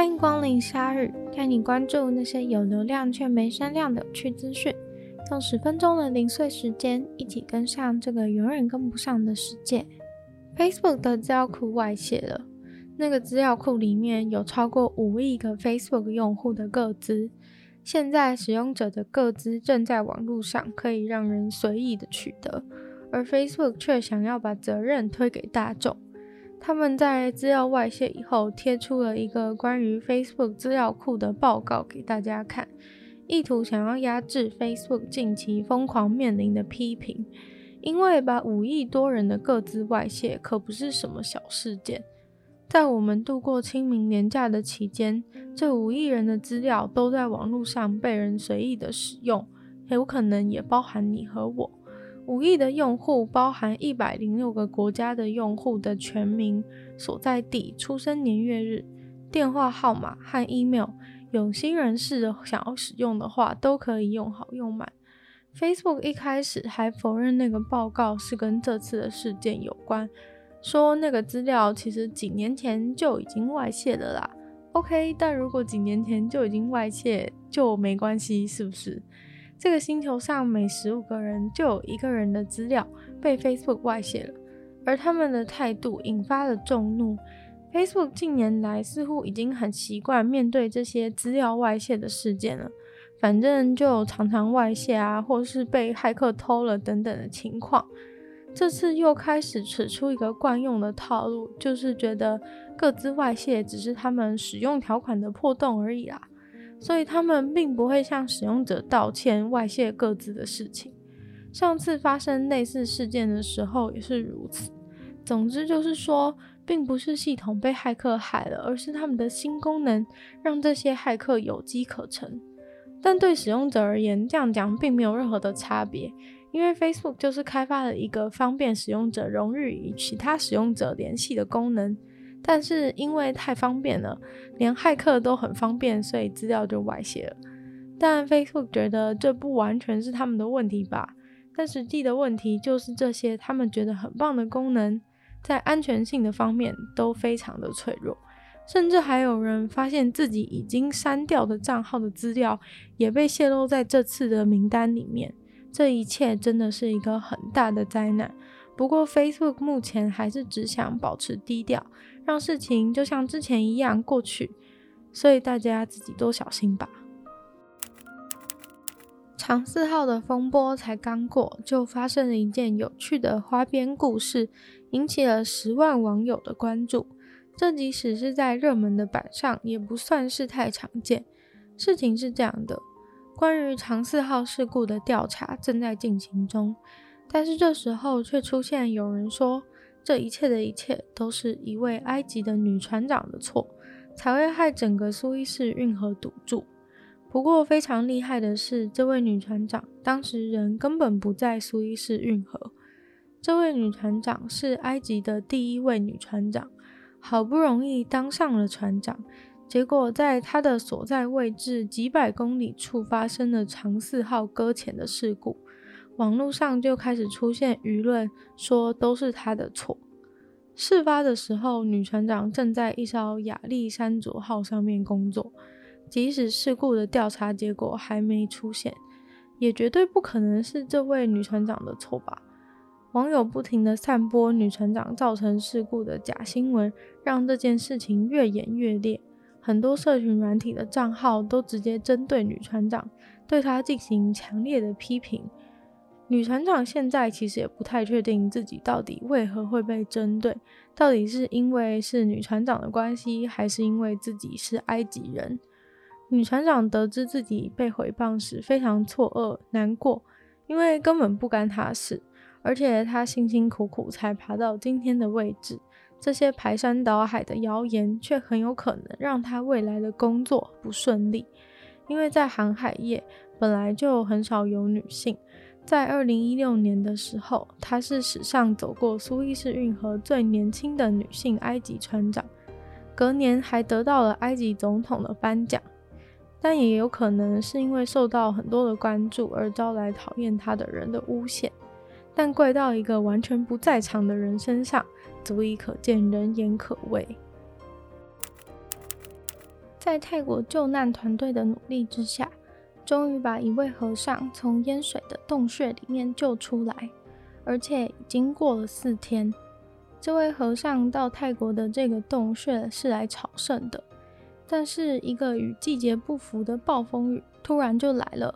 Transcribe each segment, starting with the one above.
欢迎光临鲨语，带你关注那些有流量却没声量的有趣资讯。用十分钟的零碎时间，一起跟上这个永远跟不上的世界。Facebook 的资料库外泄了，那个资料库里面有超过五亿个 Facebook 用户的个资。现在使用者的个资正在网络上可以让人随意的取得，而 Facebook 却想要把责任推给大众。他们在资料外泄以后，贴出了一个关于 Facebook 资料库的报告给大家看，意图想要压制 Facebook 近期疯狂面临的批评。因为把五亿多人的各自外泄可不是什么小事件。在我们度过清明年假的期间，这五亿人的资料都在网络上被人随意的使用，有可能也包含你和我。五亿的用户包含一百零六个国家的用户的全名、所在地、出生年月日、电话号码和 email。有心人士想要使用的话，都可以用好用满。Facebook 一开始还否认那个报告是跟这次的事件有关，说那个资料其实几年前就已经外泄了啦。OK，但如果几年前就已经外泄，就没关系，是不是？这个星球上每十五个人就有一个人的资料被 Facebook 外泄了，而他们的态度引发了众怒。Facebook 近年来似乎已经很习惯面对这些资料外泄的事件了，反正就常常外泄啊，或是被骇客偷了等等的情况。这次又开始使出一个惯用的套路，就是觉得各自外泄只是他们使用条款的破洞而已啦。所以他们并不会向使用者道歉外泄各自的事情。上次发生类似事件的时候也是如此。总之就是说，并不是系统被骇客害了，而是他们的新功能让这些骇客有机可乘。但对使用者而言，这样讲并没有任何的差别，因为 Facebook 就是开发了一个方便使用者容易与其他使用者联系的功能。但是因为太方便了，连骇客都很方便，所以资料就外泄了。但 Facebook 觉得这不完全是他们的问题吧？但实际的问题就是这些他们觉得很棒的功能，在安全性的方面都非常的脆弱，甚至还有人发现自己已经删掉的账号的资料也被泄露在这次的名单里面。这一切真的是一个很大的灾难。不过 Facebook 目前还是只想保持低调。让事情就像之前一样过去，所以大家自己多小心吧。长四号的风波才刚过，就发生了一件有趣的花边故事，引起了十万网友的关注。这即使是在热门的版上，也不算是太常见。事情是这样的，关于长四号事故的调查正在进行中，但是这时候却出现有人说，这一切的一切都是一位埃及的女船长的错，才会害整个苏伊士运河堵住。不过非常厉害的是，这位女船长当时人根本不在苏伊士运河。这位女船长是埃及的第一位女船长，好不容易当上了船长，结果在她的所在位置几百公里处发生了长四号搁浅的事故。网络上就开始出现舆论，说都是他的错。事发的时候，女船长正在一艘亚历山卓号上面工作。即使事故的调查结果还没出现，也绝对不可能是这位女船长的错吧？网友不停地散播女船长造成事故的假新闻，让这件事情越演越烈。很多社群软体的账号都直接针对女船长，对她进行强烈的批评。女船长现在其实也不太确定自己到底为何会被针对，到底是因为是女船长的关系，还是因为自己是埃及人？女船长得知自己被诽谤时非常错愕难过，因为根本不干她事，而且她辛辛苦苦才爬到今天的位置，这些排山倒海的谣言却很有可能让她未来的工作不顺利，因为在航海业本来就很少有女性。在二零一六年的时候，她是史上走过苏伊士运河最年轻的女性埃及船长，隔年还得到了埃及总统的颁奖。但也有可能是因为受到很多的关注而招来讨厌她的人的诬陷，但怪到一个完全不在场的人身上，足以可见人言可畏。在泰国救难团队的努力之下，终于把一位和尚从淹水的洞穴里面救出来，而且已经过了四天。这位和尚到泰国的这个洞穴是来朝圣的，但是一个与季节不符的暴风雨突然就来了，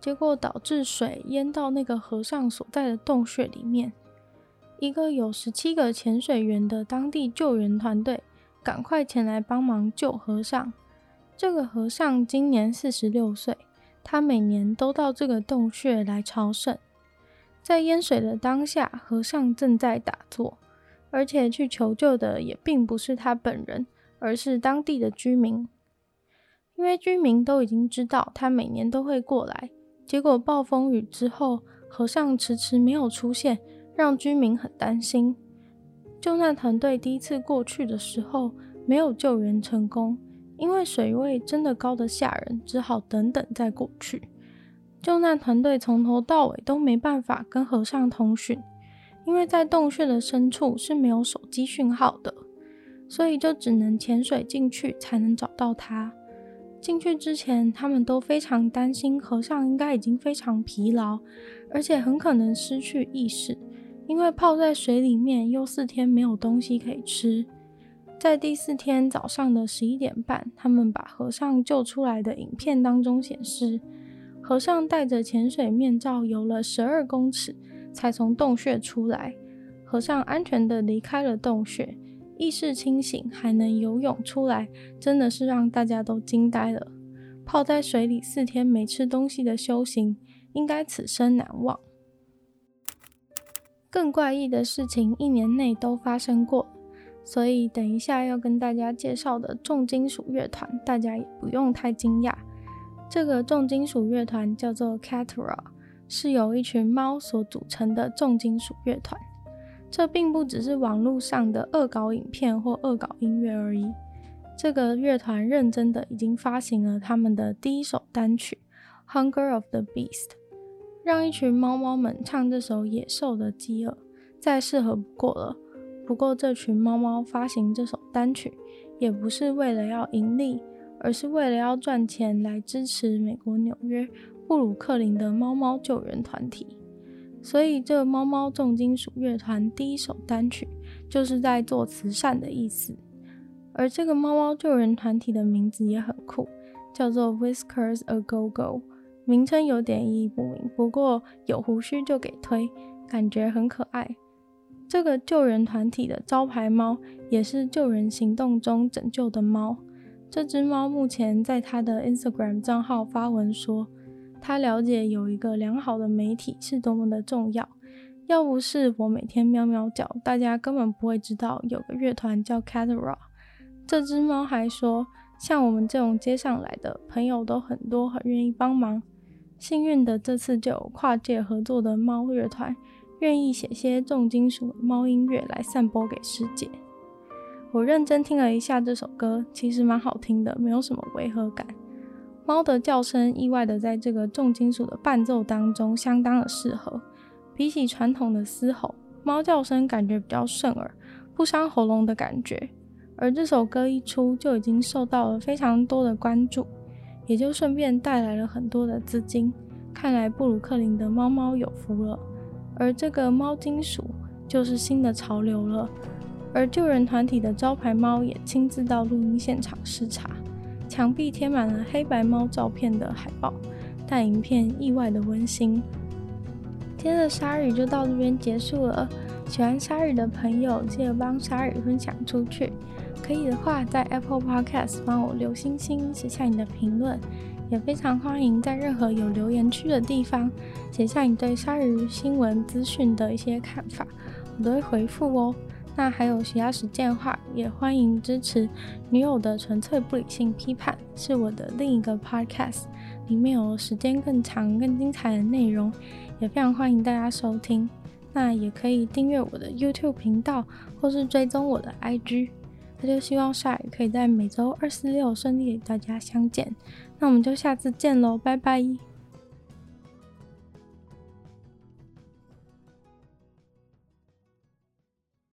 结果导致水淹到那个和尚所在的洞穴里面。一个有十七个潜水员的当地救援团队赶快前来帮忙救和尚。这个和尚今年四十六岁，他每年都到这个洞穴来朝圣。在淹水的当下，和尚正在打坐。而且去求救的也并不是他本人，而是当地的居民。因为居民都已经知道他每年都会过来，结果暴风雨之后，和尚迟迟没有出现，让居民很担心。救难团队第一次过去的时候，没有救援成功，因为水位真的高得吓人，只好等等再过去。救难团队从头到尾都没办法跟和尚通讯。因为在洞穴的深处是没有手机讯号的，所以就只能潜水进去才能找到他。进去之前，他们都非常担心和尚应该已经非常疲劳，而且很可能失去意识，因为泡在水里面又四天没有东西可以吃。在第四天早上的十一点半，他们把和尚救出来的影片当中显示，和尚戴着潜水面罩游了十二公尺。才从洞穴出来，和尚安全地离开了洞穴，意识清醒，还能游泳出来，真的是让大家都惊呆了。泡在水里四天没吃东西的修行，应该此生难忘。更怪异的事情一年内都发生过，所以等一下要跟大家介绍的重金属乐团，大家也不用太惊讶。这个重金属乐团叫做 Katara。是由一群猫所组成的重金属乐团，这并不只是网络上的恶搞影片或恶搞音乐而已。这个乐团认真的已经发行了他们的第一首单曲《Hunger of the Beast》，让一群猫猫们唱这首野兽的饥饿，再适合不过了。不过，这群猫猫发行这首单曲，也不是为了要盈利，而是为了要赚钱来支持美国纽约。布鲁克林的猫猫救援团体，所以这猫猫重金属乐团第一首单曲就是在做慈善的意思。而这个猫猫救援团体的名字也很酷，叫做 Whiskers A Go Go，名称有点意义不明，不过有胡须就给推，感觉很可爱。这个救人团体的招牌猫也是救人行动中拯救的猫。这只猫目前在他的 Instagram 账号发文说。他了解有一个良好的媒体是多么的重要，要不是我每天喵喵叫，大家根本不会知道有个乐团叫 Catara。这只猫还说，像我们这种街上来的朋友都很多，很愿意帮忙。幸运的这次就有跨界合作的猫乐团，愿意写些重金属的猫音乐来散播给世界。我认真听了一下这首歌，其实蛮好听的，没有什么违和感。猫的叫声意外的在这个重金属的伴奏当中相当的适合，比起传统的嘶吼，猫叫声感觉比较顺耳，不伤喉咙的感觉。而这首歌一出就已经受到了非常多的关注，也就顺便带来了很多的资金。看来布鲁克林的猫猫有福了，而这个猫金属就是新的潮流了。而救人团体的招牌猫也亲自到录音现场视察。墙壁贴满了黑白猫照片的海报，但影片意外的温馨。今天的鲨鱼就到这边结束了。喜欢鲨鱼的朋友，记得帮鲨鱼分享出去。可以的话，在 Apple Podcast 帮我留星星，写下你的评论。也非常欢迎在任何有留言区的地方写下你对鲨鱼新闻资讯的一些看法，我都会回复哦。那还有其他实践话，也欢迎支持女友的纯粹不理性批判，是我的另一个 podcast，里面有时间更长、更精彩的内容，也非常欢迎大家收听。那也可以订阅我的 YouTube 频道，或是追踪我的 IG。那就希望下雨可以在每周二、四、六顺利与大家相见。那我们就下次见喽，拜拜。